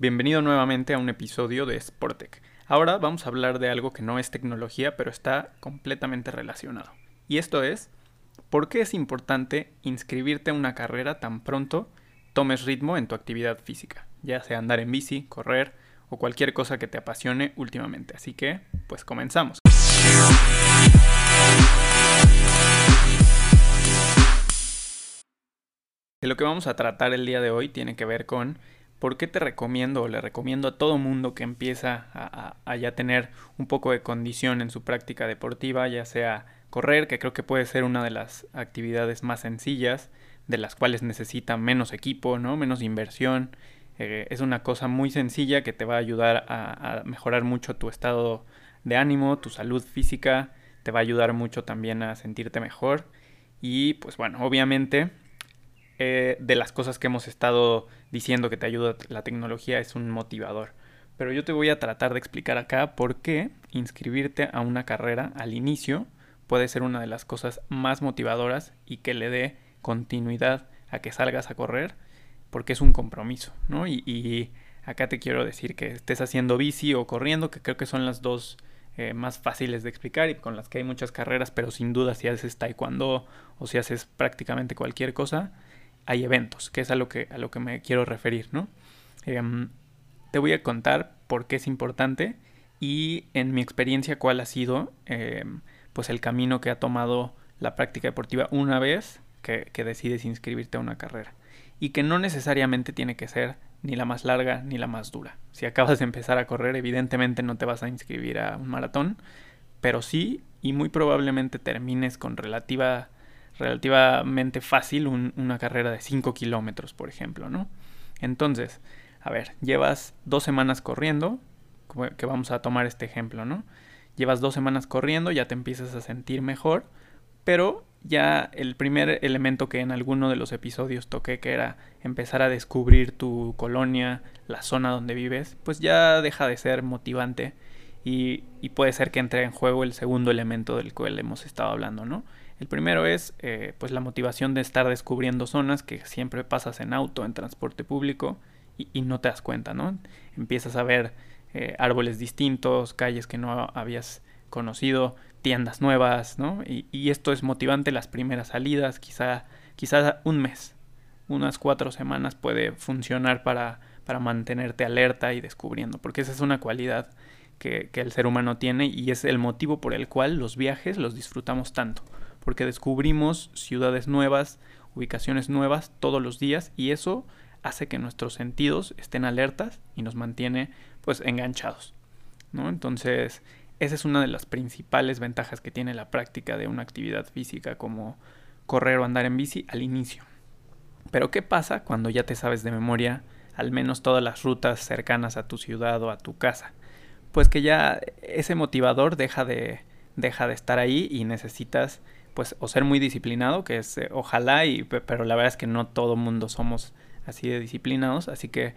Bienvenido nuevamente a un episodio de Sportec. Ahora vamos a hablar de algo que no es tecnología, pero está completamente relacionado. Y esto es, ¿por qué es importante inscribirte a una carrera tan pronto tomes ritmo en tu actividad física? Ya sea andar en bici, correr o cualquier cosa que te apasione últimamente. Así que, pues comenzamos. Lo que vamos a tratar el día de hoy tiene que ver con ¿por qué te recomiendo o le recomiendo a todo mundo que empieza a, ya tener un poco de condición en su práctica deportiva, ya sea correr, que creo que puede ser una de las actividades más sencillas, de las cuales necesita menos equipo, ¿no? menos inversión. Eh, es una cosa muy sencilla que te va a ayudar a, a mejorar mucho tu estado de ánimo, tu salud física, te va a ayudar mucho también a sentirte mejor. Y pues bueno, obviamente eh, de las cosas que hemos estado diciendo que te ayuda la tecnología es un motivador. Pero yo te voy a tratar de explicar acá por qué inscribirte a una carrera al inicio puede ser una de las cosas más motivadoras y que le dé continuidad a que salgas a correr, porque es un compromiso, ¿no? Y, acá te quiero decir que estés haciendo bici o corriendo, que creo que son las dos eh, más fáciles de explicar y con las que hay muchas carreras, pero sin duda si haces taekwondo o si haces prácticamente cualquier cosa, hay eventos, que es a lo que, a lo que me quiero referir, ¿no? Em, te voy a contar por qué es importante y en mi experiencia cuál ha sido em, pues el camino que ha tomado la práctica deportiva una vez que, que, decides inscribirte a una carrera y que no necesariamente tiene que ser ni la más larga ni la más dura. Si acabas de empezar a correr, evidentemente no te vas a inscribir a un maratón, pero sí y muy probablemente termines con relativa relativamente fácil una carrera de 5 kilómetros, por ejemplo, ¿no? Entonces, a ver, llevas dos semanas corriendo, que vamos a tomar este ejemplo, ¿no? Llevas dos semanas corriendo, ya te empiezas a sentir mejor, pero ya el primer elemento que en alguno de los episodios toqué, que era empezar a descubrir tu colonia, la zona donde vives, pues ya deja de ser motivante y, y puede ser que entre en juego el segundo elemento del cual hemos estado hablando, ¿no? El primero es eh, pues la motivación de estar descubriendo zonas que siempre pasas en auto, en transporte público y, no te das cuenta, ¿no? Empiezas a ver eh, árboles distintos, calles que no habías conocido, tiendas nuevas, ¿no? Y, esto es motivante las primeras salidas, quizá, quizá un mes, unas cuatro semanas puede funcionar para, para mantenerte alerta y descubriendo, porque esa es una cualidad que, el ser humano tiene y es el motivo por el cual los viajes los disfrutamos tanto porque descubrimos ciudades nuevas, ubicaciones nuevas todos los días y eso hace que nuestros sentidos estén alertas y nos mantiene pues enganchados. ¿no? Entonces, esa es una de las principales ventajas que tiene la práctica de una actividad física como correr o andar en bici al inicio. Pero ¿qué pasa cuando ya te sabes de memoria al menos todas las rutas cercanas a tu ciudad o a tu casa? Pues que ya ese motivador deja de, deja de estar ahí y necesitas pues o ser muy disciplinado, que es eh, ojalá, y, pero la verdad es que no todo mundo somos así de disciplinados, así que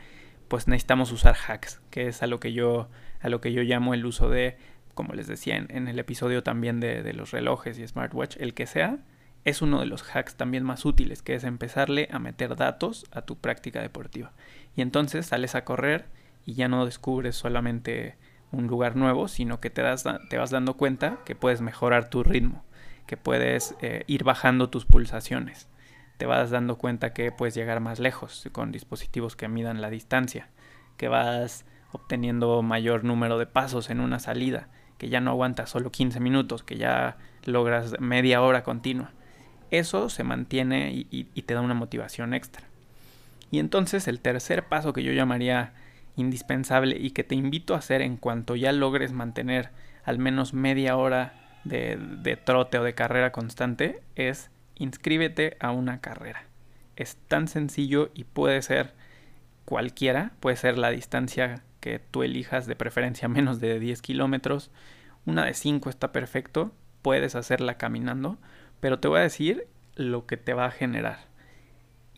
pues necesitamos usar hacks, que es a lo que yo, a lo que yo llamo el uso de, como les decía en, el episodio también de, de, los relojes y smartwatch, el que sea, es uno de los hacks también más útiles, que es empezarle a meter datos a tu práctica deportiva. Y entonces sales a correr y ya no descubres solamente un lugar nuevo, sino que te, das, te vas dando cuenta que puedes mejorar tu ritmo que puedes eh, ir bajando tus pulsaciones. Te vas dando cuenta que puedes llegar más lejos con dispositivos que midan la distancia, que vas obteniendo mayor número de pasos en una salida, que ya no aguantas solo 15 minutos, que ya logras media hora continua. Eso se mantiene y, y te da una motivación extra. Y entonces el tercer paso que yo llamaría indispensable y que te invito a hacer en cuanto ya logres mantener al menos media hora de, trote o de carrera constante es inscríbete a una carrera. Es tan sencillo y puede ser cualquiera, puede ser la distancia que tú elijas, de preferencia menos de 10 kilómetros. Una de 5 está perfecto, puedes hacerla caminando, pero te voy a decir lo que te va a generar.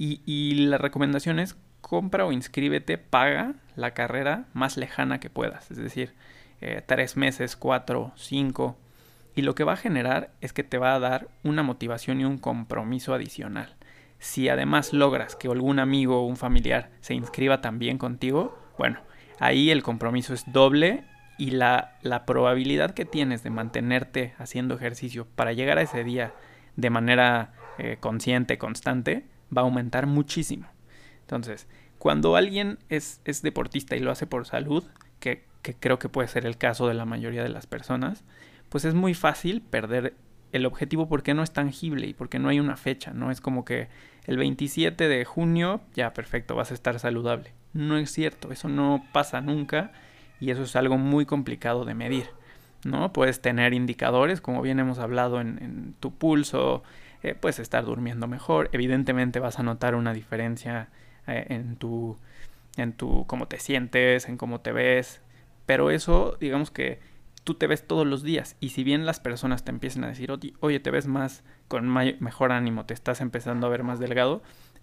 Y, la recomendación es compra o inscríbete, paga la carrera más lejana que puedas, es decir, eh, tres meses, cuatro, cinco, y lo que va a generar es que te va a dar una motivación y un compromiso adicional. Si además logras que algún amigo o un familiar se inscriba también contigo, Bueno, ahí el compromiso es doble y la, la probabilidad que tienes de mantenerte haciendo ejercicio para llegar a ese día de manera eh, consciente, constante, va a aumentar muchísimo. Entonces, cuando alguien es, es deportista y lo hace por salud, que, que, creo que puede ser el caso de la mayoría de las personas, pues es muy fácil perder el objetivo porque no es tangible y porque no hay una fecha, ¿no? Es como que el 27 de junio, ya perfecto, vas a estar saludable. No es cierto, eso no pasa nunca y eso es algo muy complicado de medir. ¿no? Puedes tener indicadores, como bien hemos hablado en, tu pulso, eh, puedes estar durmiendo mejor, evidentemente vas a notar una diferencia eh, en tu, en tu, cómo te sientes, en cómo te ves, pero eso, digamos que tú te ves todos los días. Y si bien las personas te empiezan a decir, oye, te ves más con mejor ánimo, te estás empezando a ver más delgado,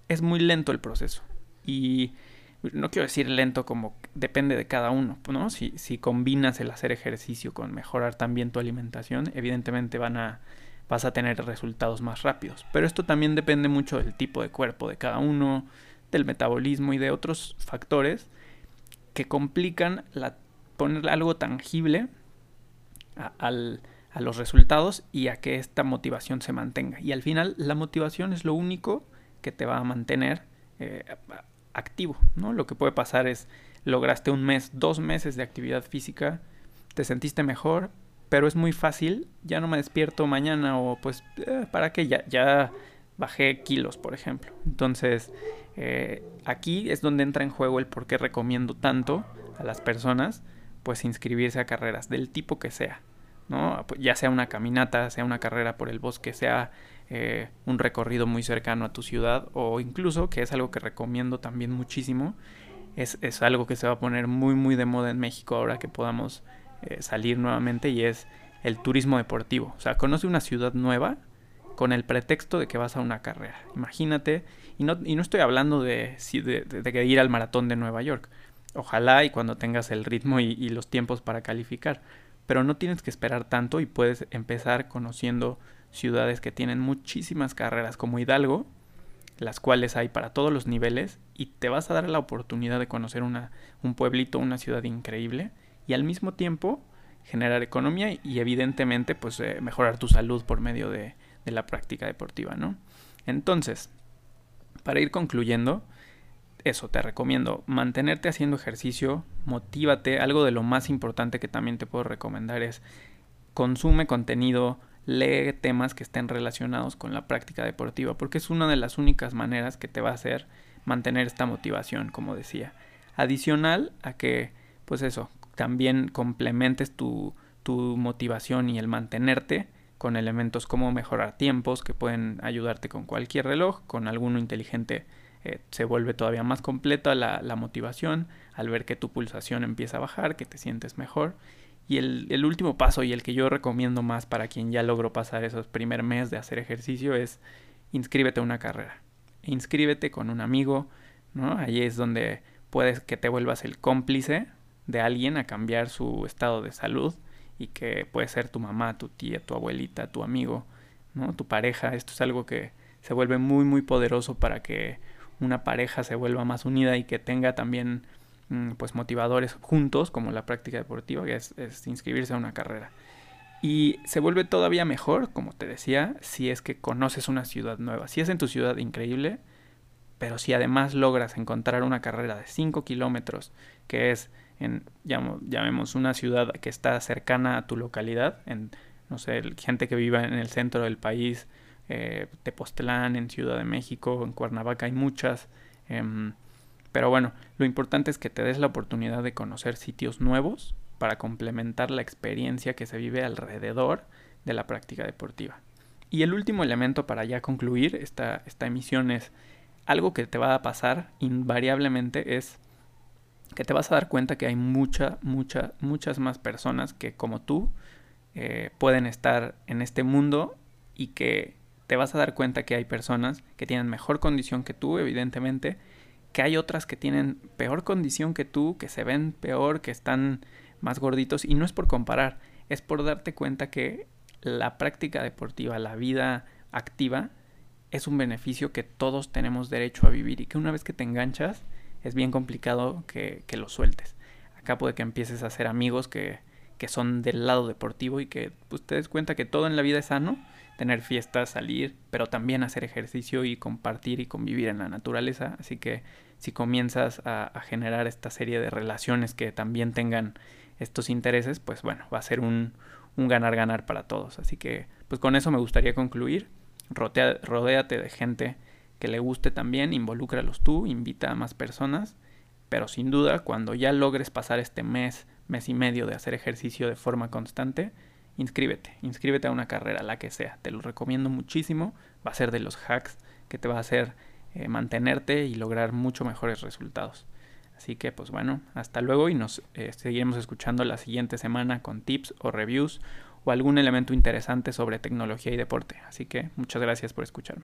es muy lento el proceso. Y no quiero decir lento como depende de cada uno, ¿no? Si, si combinas el hacer ejercicio con mejorar también tu alimentación, evidentemente van a, vas a tener resultados más rápidos. Pero esto también depende mucho del tipo de cuerpo de cada uno, del metabolismo y de otros factores que complican poner algo tangible a los resultados y a que esta motivación se mantenga. Y al final la motivación es lo único que te va a mantener eh, activo, ¿no? Lo que puede pasar es, lograste un mes, dos meses de actividad física, te sentiste mejor, pero es muy fácil, ya no me despierto mañana o pues, eh, ¿para qué? Ya, ya bajé kilos, por ejemplo. Entonces, eh, aquí es donde entra en juego el por qué recomiendo tanto a las personas, pues inscribirse a carreras del tipo que sea, ¿no? Ya sea una caminata, sea una carrera por el bosque, sea eh, un recorrido muy cercano a tu ciudad o incluso, que es algo que recomiendo también muchísimo, es, es algo que se va a poner muy muy de moda en México ahora que podamos eh, salir nuevamente y es el turismo deportivo. O sea, conoce una ciudad nueva con el pretexto de que vas a una carrera. Imagínate, y no, y no estoy hablando de, de, de, ir al maratón de Nueva York. Ojalá y cuando tengas el ritmo y, y los tiempos para calificar. Pero no tienes que esperar tanto y puedes empezar conociendo ciudades que tienen muchísimas carreras como Hidalgo, las cuales hay para todos los niveles, y te vas a dar la oportunidad de conocer una, un pueblito, una ciudad increíble, y al mismo tiempo generar economía y, evidentemente pues eh, mejorar tu salud por medio de, de la práctica deportiva, ¿no? Entonces, para ir concluyendo, eso te recomiendo, mantenerte haciendo ejercicio, motívate, algo de lo más importante que también te puedo recomendar es consume contenido lee temas que estén relacionados con la práctica deportiva, porque es una de las únicas maneras que te va a hacer mantener esta motivación, como decía. Adicional a que, pues eso, también complementes tu, tu motivación y el mantenerte con elementos como mejorar tiempos que pueden ayudarte con cualquier reloj, con alguno inteligente eh, se vuelve todavía más completa la, la motivación al ver que tu pulsación empieza a bajar, que te sientes mejor y el, último paso y el que yo recomiendo más para quien ya logró pasar esos primer mes de hacer ejercicio es inscríbete a una carrera. Inscríbete con un amigo, ¿no? Ahí es donde puedes que te vuelvas el cómplice de alguien a cambiar su estado de salud y que puede ser tu mamá, tu tía, tu abuelita, tu amigo, ¿no? Tu pareja. Esto es algo que se vuelve muy muy poderoso para que una pareja se vuelva más unida y que tenga también Mm, pues motivadores juntos, como la práctica deportiva, que es, inscribirse a una carrera. Y se vuelve todavía mejor, como te decía, si es que conoces una ciudad nueva. Si es en tu ciudad, increíble, pero si además logras encontrar una carrera de 5 kilómetros, que es en, llamemos, una ciudad que está cercana a tu localidad, en, no sé, gente que viva en el centro del país, eh, Tepoztlán, en Ciudad de México, en Cuernavaca hay muchas. Em, pero bueno, lo importante es que te des la oportunidad de conocer sitios nuevos para complementar la experiencia que se vive alrededor de la práctica deportiva. Y el último elemento para ya concluir esta, esta emisión es algo que te va a pasar invariablemente es que te vas a dar cuenta que hay mucha, mucha, muchas más personas que como tú eh, pueden estar en este mundo y que te vas a dar cuenta que hay personas que tienen mejor condición que tú, evidentemente, que hay otras que tienen peor condición que tú, que se ven peor, que están más gorditos, y no es por comparar, es por darte cuenta que la práctica deportiva, la vida activa, es un beneficio que todos tenemos derecho a vivir y que una vez que te enganchas, es bien complicado que, que lo sueltes. Acá puede que empieces a hacer amigos que, que son del lado deportivo y que pues, te des cuenta que todo en la vida es sano, tener fiestas, salir, pero también hacer ejercicio y compartir y convivir en la naturaleza. Así que si comienzas a, generar esta serie de relaciones que también tengan estos intereses, pues bueno, va a ser un, un ganar-ganar para todos. Así que pues con eso me gustaría concluir. rodéate de gente que le guste también, involúcralos tú, invita a más personas, pero sin duda cuando ya logres pasar este mes, mes y medio de hacer ejercicio de forma constante, inscríbete, inscríbete a una carrera, la que sea, te lo recomiendo muchísimo, va a ser de los hacks que te va a hacer eh, mantenerte y lograr mucho mejores resultados. Así que pues bueno, hasta luego y nos eh, seguiremos escuchando la siguiente semana con tips o reviews o algún elemento interesante sobre tecnología y deporte. Así que muchas gracias por escucharme.